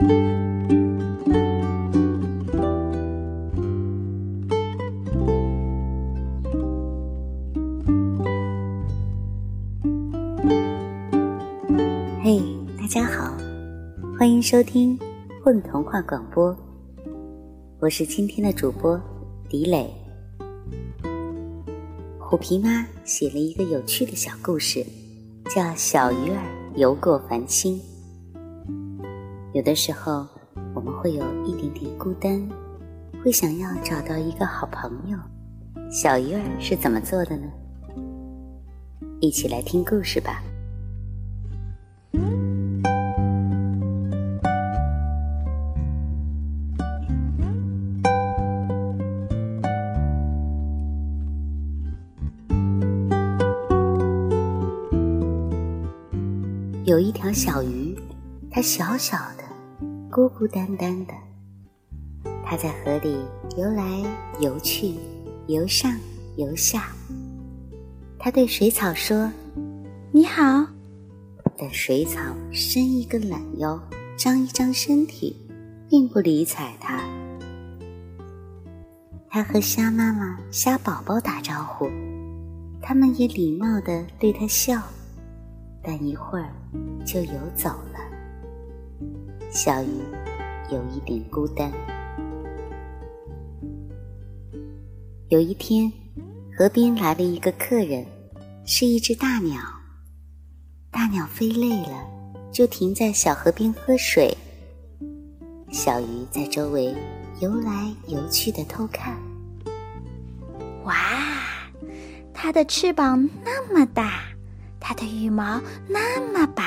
嘿，大家好，欢迎收听混童话广播，我是今天的主播迪磊。虎皮妈写了一个有趣的小故事，叫《小鱼儿游过繁星》。有的时候，我们会有一点点孤单，会想要找到一个好朋友。小鱼儿是怎么做的呢？一起来听故事吧。有一条小鱼，它小小的，孤孤单单的。它在河里游来游去，游上游下。它对水草说：“你好。”但水草伸一个懒腰，张一张身体，并不理睬它。它和虾妈妈、虾宝宝打招呼，他们也礼貌地对它笑。但一会儿就游走了。小鱼有一点孤单。有一天，河边来了一个客人，是一只大鸟。大鸟飞累了，就停在小河边喝水。小鱼在周围游来游去的偷看。哇，它的翅膀那么大！它的羽毛那么白，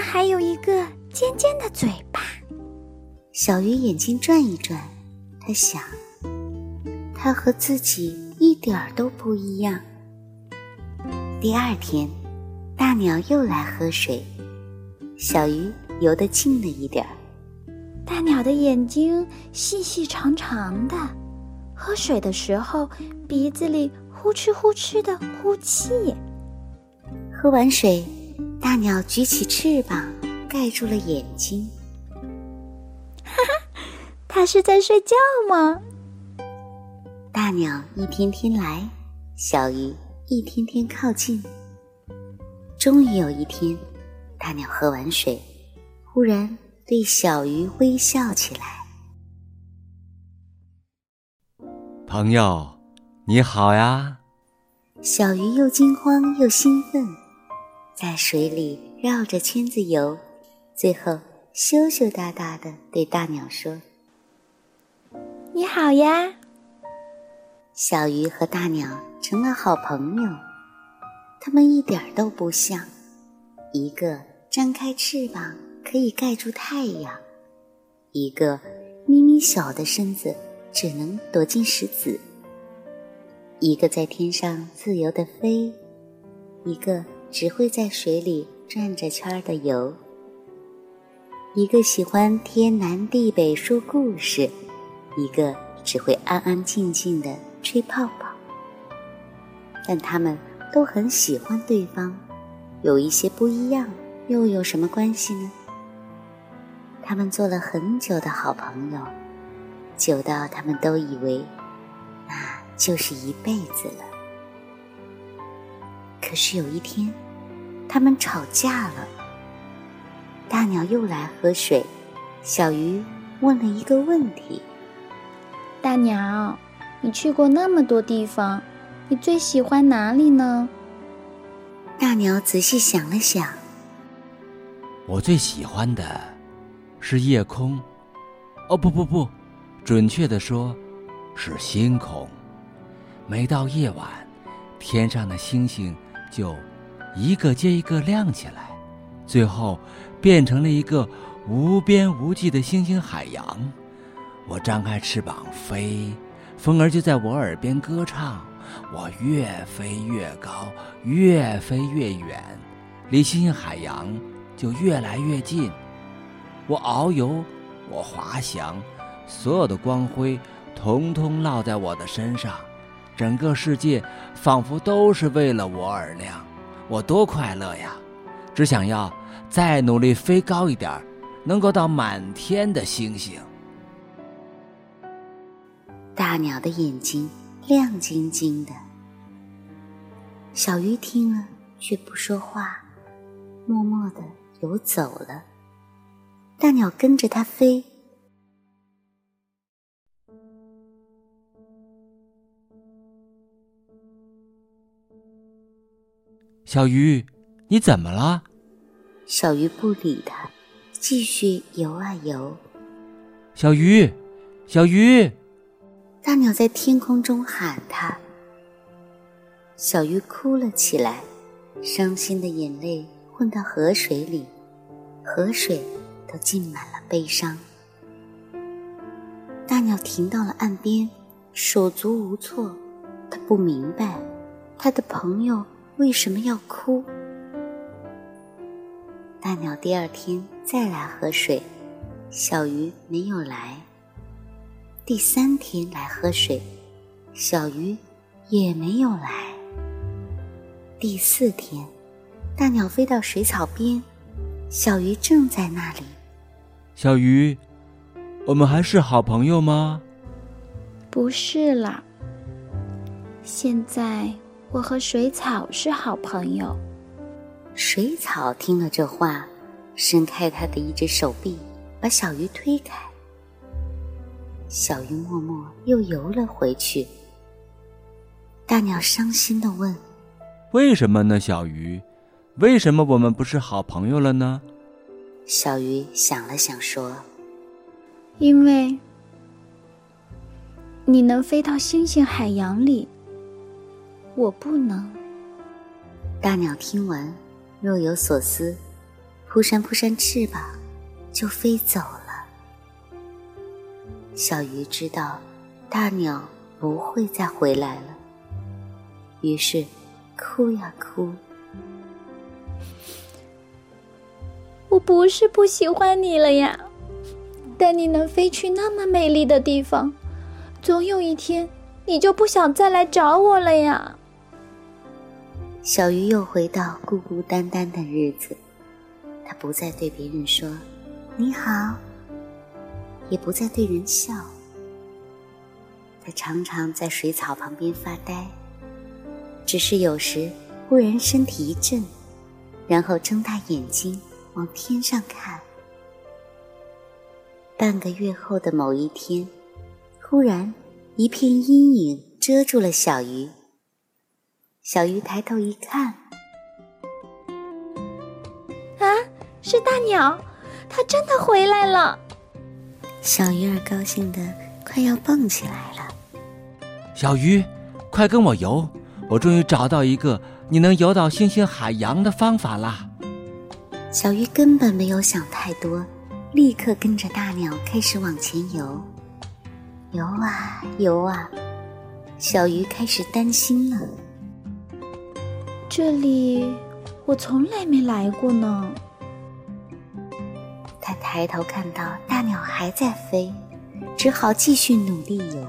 它还有一个尖尖的嘴巴。小鱼眼睛转一转，它想，它和自己一点儿都不一样。第二天，大鸟又来喝水，小鱼游得近了一点儿。大鸟的眼睛细细长长的，喝水的时候鼻子里。呼哧呼哧的呼气。喝完水，大鸟举起翅膀盖住了眼睛。哈哈，它是在睡觉吗？大鸟一天天来，小鱼一天天靠近。终于有一天，大鸟喝完水，忽然对小鱼微笑起来。朋友。你好呀，小鱼又惊慌又兴奋，在水里绕着圈子游，最后羞羞答答的对大鸟说：“你好呀。”小鱼和大鸟成了好朋友，它们一点都不像，一个张开翅膀可以盖住太阳，一个咪咪小的身子只能躲进石子。一个在天上自由的飞，一个只会在水里转着圈儿的游。一个喜欢天南地北说故事，一个只会安安静静的吹泡泡。但他们都很喜欢对方，有一些不一样，又有什么关系呢？他们做了很久的好朋友，久到他们都以为那。就是一辈子了。可是有一天，他们吵架了。大鸟又来喝水，小鱼问了一个问题：“大鸟，你去过那么多地方，你最喜欢哪里呢？”大鸟仔细想了想：“我最喜欢的是夜空。哦，不不不，准确的说，是星空。”每到夜晚，天上的星星就一个接一个亮起来，最后变成了一个无边无际的星星海洋。我张开翅膀飞，风儿就在我耳边歌唱。我越飞越高，越飞越远，离星星海洋就越来越近。我遨游，我滑翔，所有的光辉统统落在我的身上。整个世界仿佛都是为了我而亮，我多快乐呀！只想要再努力飞高一点，能够到满天的星星。大鸟的眼睛亮晶晶的，小鱼听了却不说话，默默的游走了。大鸟跟着它飞。小鱼，你怎么了？小鱼不理他，继续游啊游。小鱼，小鱼！大鸟在天空中喊他。小鱼哭了起来，伤心的眼泪混到河水里，河水都浸满了悲伤。大鸟停到了岸边，手足无措。他不明白，他的朋友。为什么要哭？大鸟第二天再来喝水，小鱼没有来。第三天来喝水，小鱼也没有来。第四天，大鸟飞到水草边，小鱼正在那里。小鱼，我们还是好朋友吗？不是啦，现在。我和水草是好朋友。水草听了这话，伸开它的一只手臂，把小鱼推开。小鱼默默又游了回去。大鸟伤心的问：“为什么呢，小鱼？为什么我们不是好朋友了呢？”小鱼想了想说：“因为你能飞到星星海洋里。”我不能。大鸟听完，若有所思，扑扇扑扇翅膀，就飞走了。小鱼知道大鸟不会再回来了，于是哭呀哭。我不是不喜欢你了呀，但你能飞去那么美丽的地方，总有一天你就不想再来找我了呀。小鱼又回到孤孤单单的日子，它不再对别人说“你好”，也不再对人笑。它常常在水草旁边发呆，只是有时忽然身体一震，然后睁大眼睛往天上看。半个月后的某一天，忽然一片阴影遮住了小鱼。小鱼抬头一看，啊，是大鸟，它真的回来了。小鱼儿高兴的快要蹦起来了。小鱼，快跟我游！我终于找到一个你能游到星星海洋的方法啦。小鱼根本没有想太多，立刻跟着大鸟开始往前游。游啊游啊，小鱼开始担心了。这里我从来没来过呢。他抬头看到大鸟还在飞，只好继续努力游。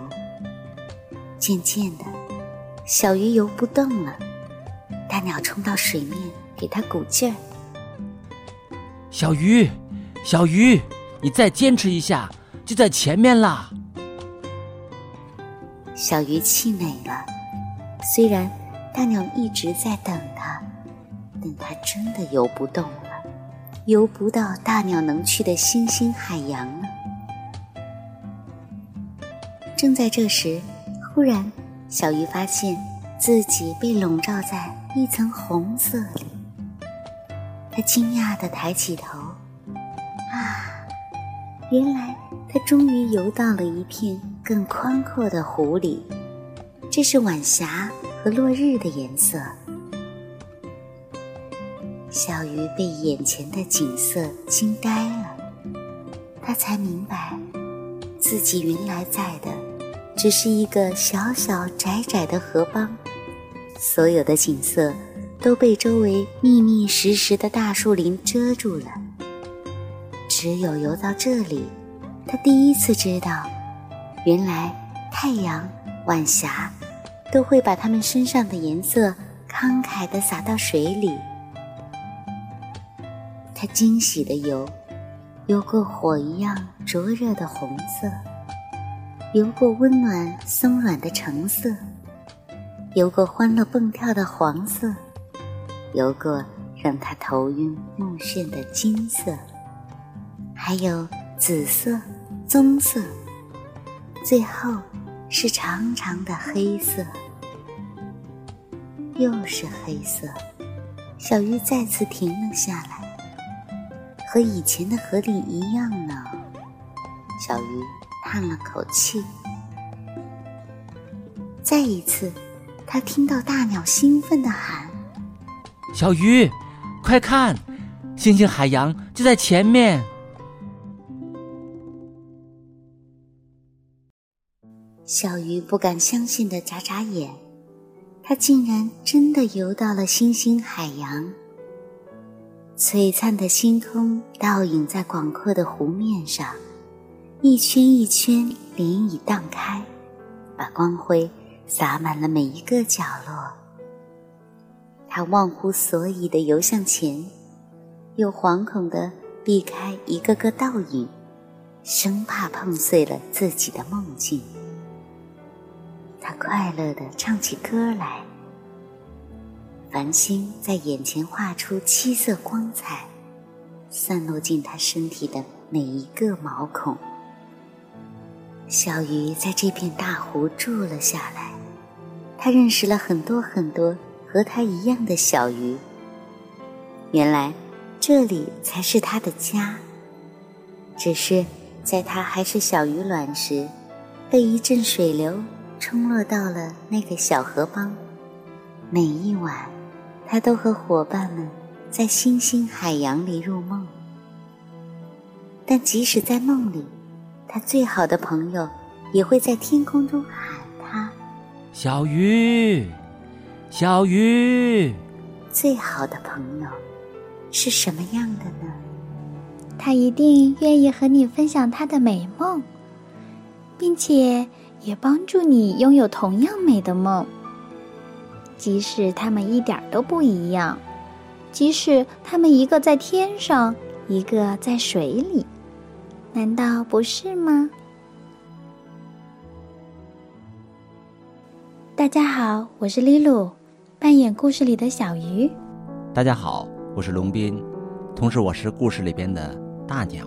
渐渐的，小鱼游不动了，大鸟冲到水面给它鼓劲儿。小鱼，小鱼，你再坚持一下，就在前面啦。小鱼气馁了，虽然。大鸟一直在等它，但它真的游不动了，游不到大鸟能去的星星海洋了。正在这时，忽然，小鱼发现自己被笼罩在一层红色里。它惊讶地抬起头，啊，原来它终于游到了一片更宽阔的湖里。这是晚霞。和落日的颜色，小鱼被眼前的景色惊呆了。他才明白，自己原来在的只是一个小小窄窄的河浜，所有的景色都被周围密密实实的大树林遮住了。只有游到这里，他第一次知道，原来太阳、晚霞。都会把它们身上的颜色慷慨地洒到水里。它惊喜的游，游过火一样灼热的红色，游过温暖松软的橙色，游过欢乐蹦跳的黄色，游过让他头晕目眩的金色，还有紫色、棕色，最后是长长的黑色。又是黑色，小鱼再次停了下来，和以前的河里一样呢。小鱼叹了口气。再一次，他听到大鸟兴奋的喊：“小鱼，快看，星星海洋就在前面！”小鱼不敢相信的眨眨眼。它竟然真的游到了星星海洋，璀璨的星空倒影在广阔的湖面上，一圈一圈涟漪荡开，把光辉洒满了每一个角落。它忘乎所以的游向前，又惶恐的避开一个个倒影，生怕碰碎了自己的梦境。他快乐地唱起歌来，繁星在眼前画出七色光彩，散落进他身体的每一个毛孔。小鱼在这片大湖住了下来，他认识了很多很多和他一样的小鱼。原来这里才是他的家，只是在他还是小鱼卵时，被一阵水流。冲落到了那个小河帮，每一晚，他都和伙伴们在星星海洋里入梦。但即使在梦里，他最好的朋友也会在天空中喊他：“小鱼，小鱼。”最好的朋友是什么样的呢？他一定愿意和你分享他的美梦，并且。也帮助你拥有同样美的梦，即使他们一点都不一样，即使他们一个在天上，一个在水里，难道不是吗？大家好，我是丽露，扮演故事里的小鱼。大家好，我是龙斌，同时我是故事里边的大鸟。